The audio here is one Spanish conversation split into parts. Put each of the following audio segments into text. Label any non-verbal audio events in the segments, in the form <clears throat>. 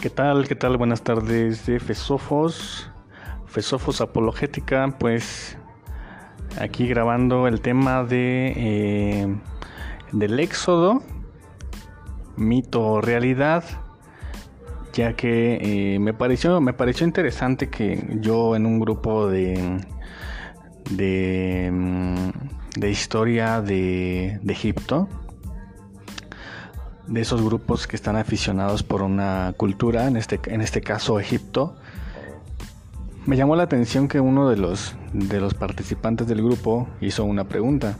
¿Qué tal? ¿Qué tal? Buenas tardes de Fesofos, Fesofos Apologética, pues aquí grabando el tema de eh, del éxodo, mito o realidad, ya que eh, me pareció me pareció interesante que yo en un grupo de de, mm, de historia de, de Egipto de esos grupos que están aficionados por una cultura, en este, en este caso Egipto, me llamó la atención que uno de los, de los participantes del grupo hizo una pregunta.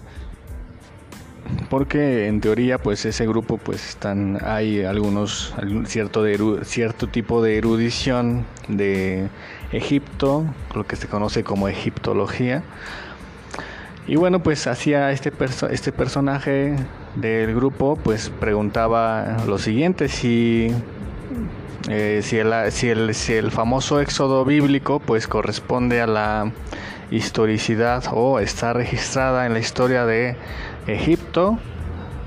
Porque en teoría, pues ese grupo, pues están, hay algunos, cierto, de, cierto tipo de erudición de Egipto, lo que se conoce como egiptología. Y bueno, pues hacía este, este personaje del grupo pues preguntaba lo siguiente, si, eh, si, el, si, el, famoso éxodo bíblico pues corresponde a la historicidad o está registrada en la historia de Egipto,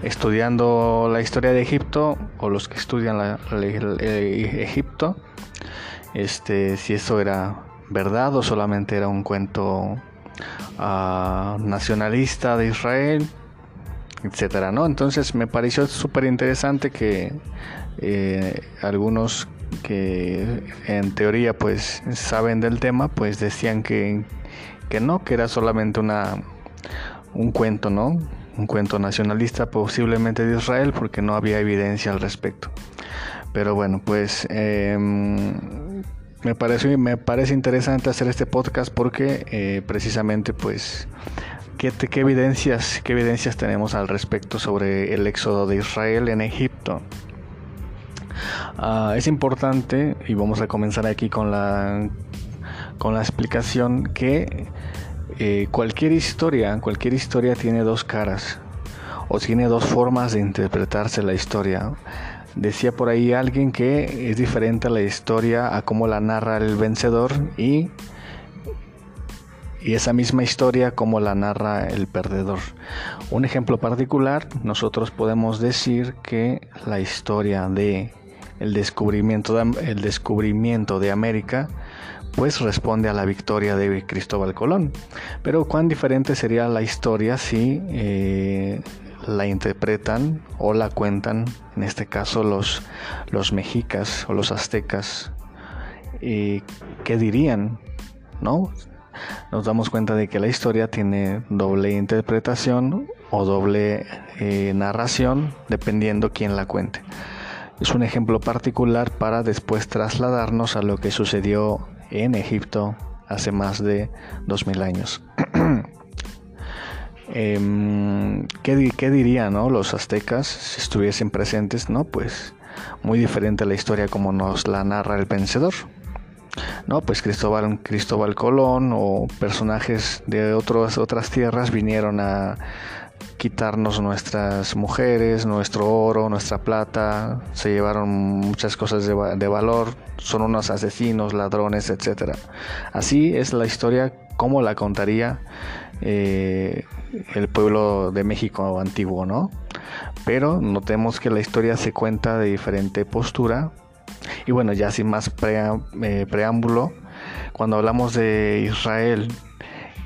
estudiando la historia de Egipto o los que estudian la, Egipto, este, si eso era verdad o solamente era un cuento uh, nacionalista de Israel etcétera, ¿no? Entonces me pareció súper interesante que eh, algunos que en teoría pues saben del tema pues decían que, que no, que era solamente una un cuento, ¿no? Un cuento nacionalista posiblemente de Israel porque no había evidencia al respecto. Pero bueno, pues em, me, parece, me parece interesante hacer este podcast porque eh, precisamente pues ¿Qué, evidencias, ¿Qué evidencias tenemos al respecto sobre el éxodo de Israel en Egipto? Ah, es importante, y vamos a comenzar aquí con la, con la explicación, que eh, cualquier historia, cualquier historia tiene dos caras, o tiene dos formas de interpretarse la historia. Decía por ahí alguien que es diferente la historia a cómo la narra el vencedor y y esa misma historia como la narra el perdedor. Un ejemplo particular, nosotros podemos decir que la historia de el descubrimiento de, el descubrimiento de América pues responde a la victoria de Cristóbal Colón. Pero cuán diferente sería la historia si eh, la interpretan o la cuentan, en este caso los, los mexicas o los aztecas, ¿qué dirían? ¿No? Nos damos cuenta de que la historia tiene doble interpretación o doble eh, narración dependiendo quién la cuente. Es un ejemplo particular para después trasladarnos a lo que sucedió en Egipto hace más de 2000 años. <clears throat> Em, ¿qué, ¿qué, dirían los aztecas si estuviesen presentes? No, pues muy diferente a la historia como nos la narra el vencedor. ¿No? Pues Cristóbal, Cristóbal Colón o personajes de otras tierras vinieron a quitarnos nuestras mujeres, nuestro oro, nuestra plata, se llevaron muchas cosas de, valor, son unos asesinos, ladrones, etc. Así es la historia como la contaría eh, el pueblo de México antiguo, ¿no? Pero notemos que la historia se cuenta de diferente postura y bueno, ya sin más eh, preámbulo, cuando hablamos de Israel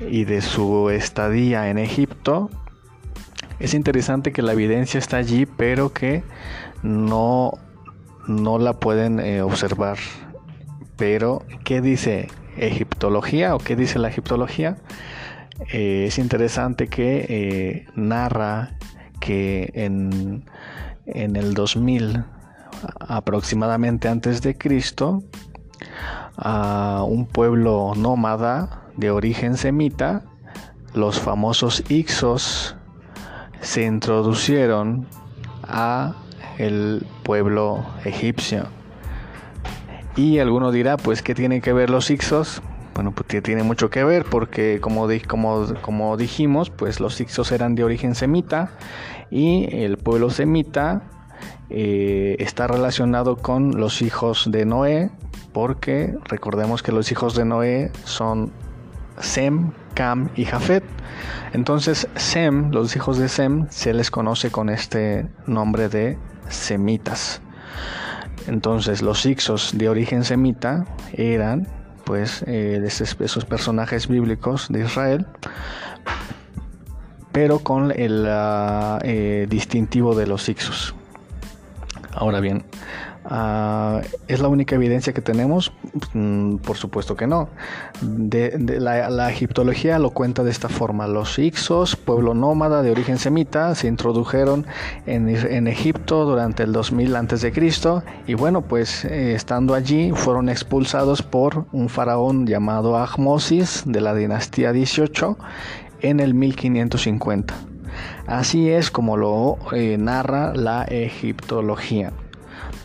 y de su estadía en Egipto, es interesante que la evidencia está allí, pero que no, no la pueden eh, observar. Pero, ¿qué dice egiptología o qué dice la egiptología? Eh, es interesante que narra que en, en el 2000 aproximadamente antes de Cristo a un pueblo nómada de origen semita, los famosos Ixos se introducieron a el pueblo egipcio. Y alguno dirá, pues, ¿qué tienen que ver los Ixos? Bueno, pues tiene mucho que ver porque como, como, como dijimos, pues los Ixos eran de origen semita y el pueblo semita eh, está relacionado con los hijos de Noé, porque recordemos que los hijos de Noé son Sem, Cam y Jafet. Entonces, Sem, los hijos de Sem, se les conoce con este nombre de semitas. Entonces los Ixos de origen semita eran pues eh, esos personajes bíblicos de Israel, pero con el eh, distintivo de los Ixos. Ahora bien, Ah, ¿Es la única evidencia que tenemos? Mm, por supuesto que no. De, la, egiptología lo cuenta de esta forma. Los Ixos, pueblo nómada de origen semita, se introdujeron en, Egipto durante el 2000 a.C. y bueno, pues eh, estando allí fueron expulsados por un faraón llamado Ahmosis de la dinastía 18 en el 1550. Así es como lo eh, narra la egiptología.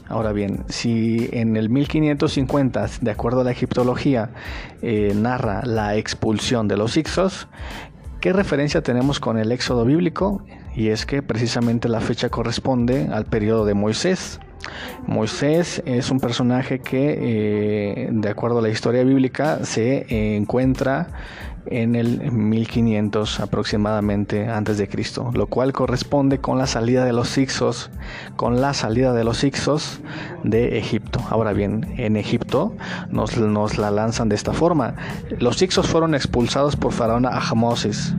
Ahora bien, si en el 1550, de acuerdo a la egiptología, eh, narra la expulsión de los Ixos, ¿qué referencia tenemos con el éxodo bíblico? Y es que precisamente la fecha corresponde al periodo de Moisés. Moisés es un personaje que, eh, de acuerdo a la historia bíblica, se encuentra en el 1500 aproximadamente antes de Cristo, lo cual corresponde con la salida de los Ixos, con la salida de los Ixos de Egipto. Ahora bien, en Egipto nos, nos la lanzan de esta forma. Los Ixos fueron expulsados por faraón Ahmosis.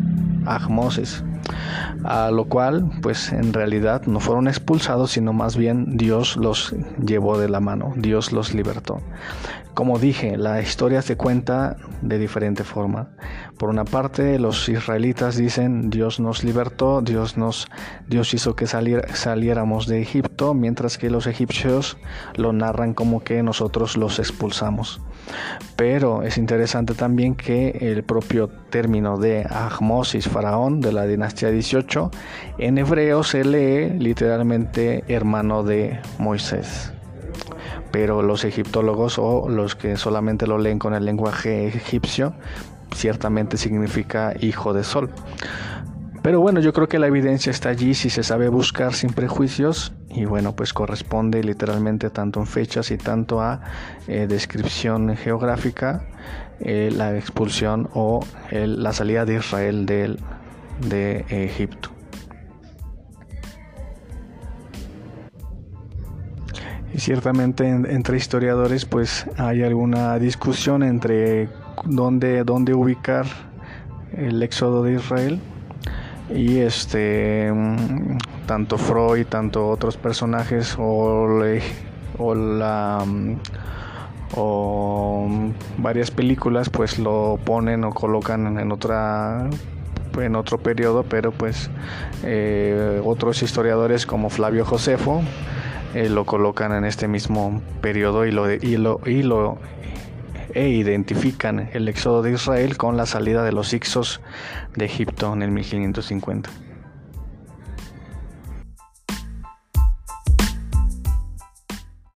Ahmosis a lo cual pues en realidad no fueron expulsados sino más bien Dios los llevó de la mano, Dios los libertó. Como dije, la historia se cuenta de diferente forma. Por una parte, los israelitas dicen Dios nos libertó, Dios nos Dios hizo que saliéramos de Egipto, mientras que los egipcios lo narran como que nosotros los expulsamos. Pero es interesante también que el propio término de Ahmosis, faraón de la dinastía 18, en hebreo se lee literalmente hermano de Moisés. Pero los egiptólogos o los que solamente lo leen con el lenguaje egipcio, ciertamente significa hijo de sol. Pero bueno, yo creo que la evidencia está allí si se sabe buscar sin prejuicios y bueno, pues corresponde literalmente tanto en fechas y tanto a eh, descripción geográfica eh, la expulsión o la salida de Israel de, de Egipto. Y ciertamente entre historiadores pues hay alguna discusión entre dónde, dónde ubicar el éxodo de Israel y este tanto Freud tanto otros personajes o, la o varias películas pues lo ponen o colocan en otra en otro periodo pero pues eh, otros historiadores como Flavio Josefo eh, lo colocan en este mismo periodo y lo, y lo, y lo e identifican el éxodo de Israel con la salida de los Ixos de Egipto en el 1550.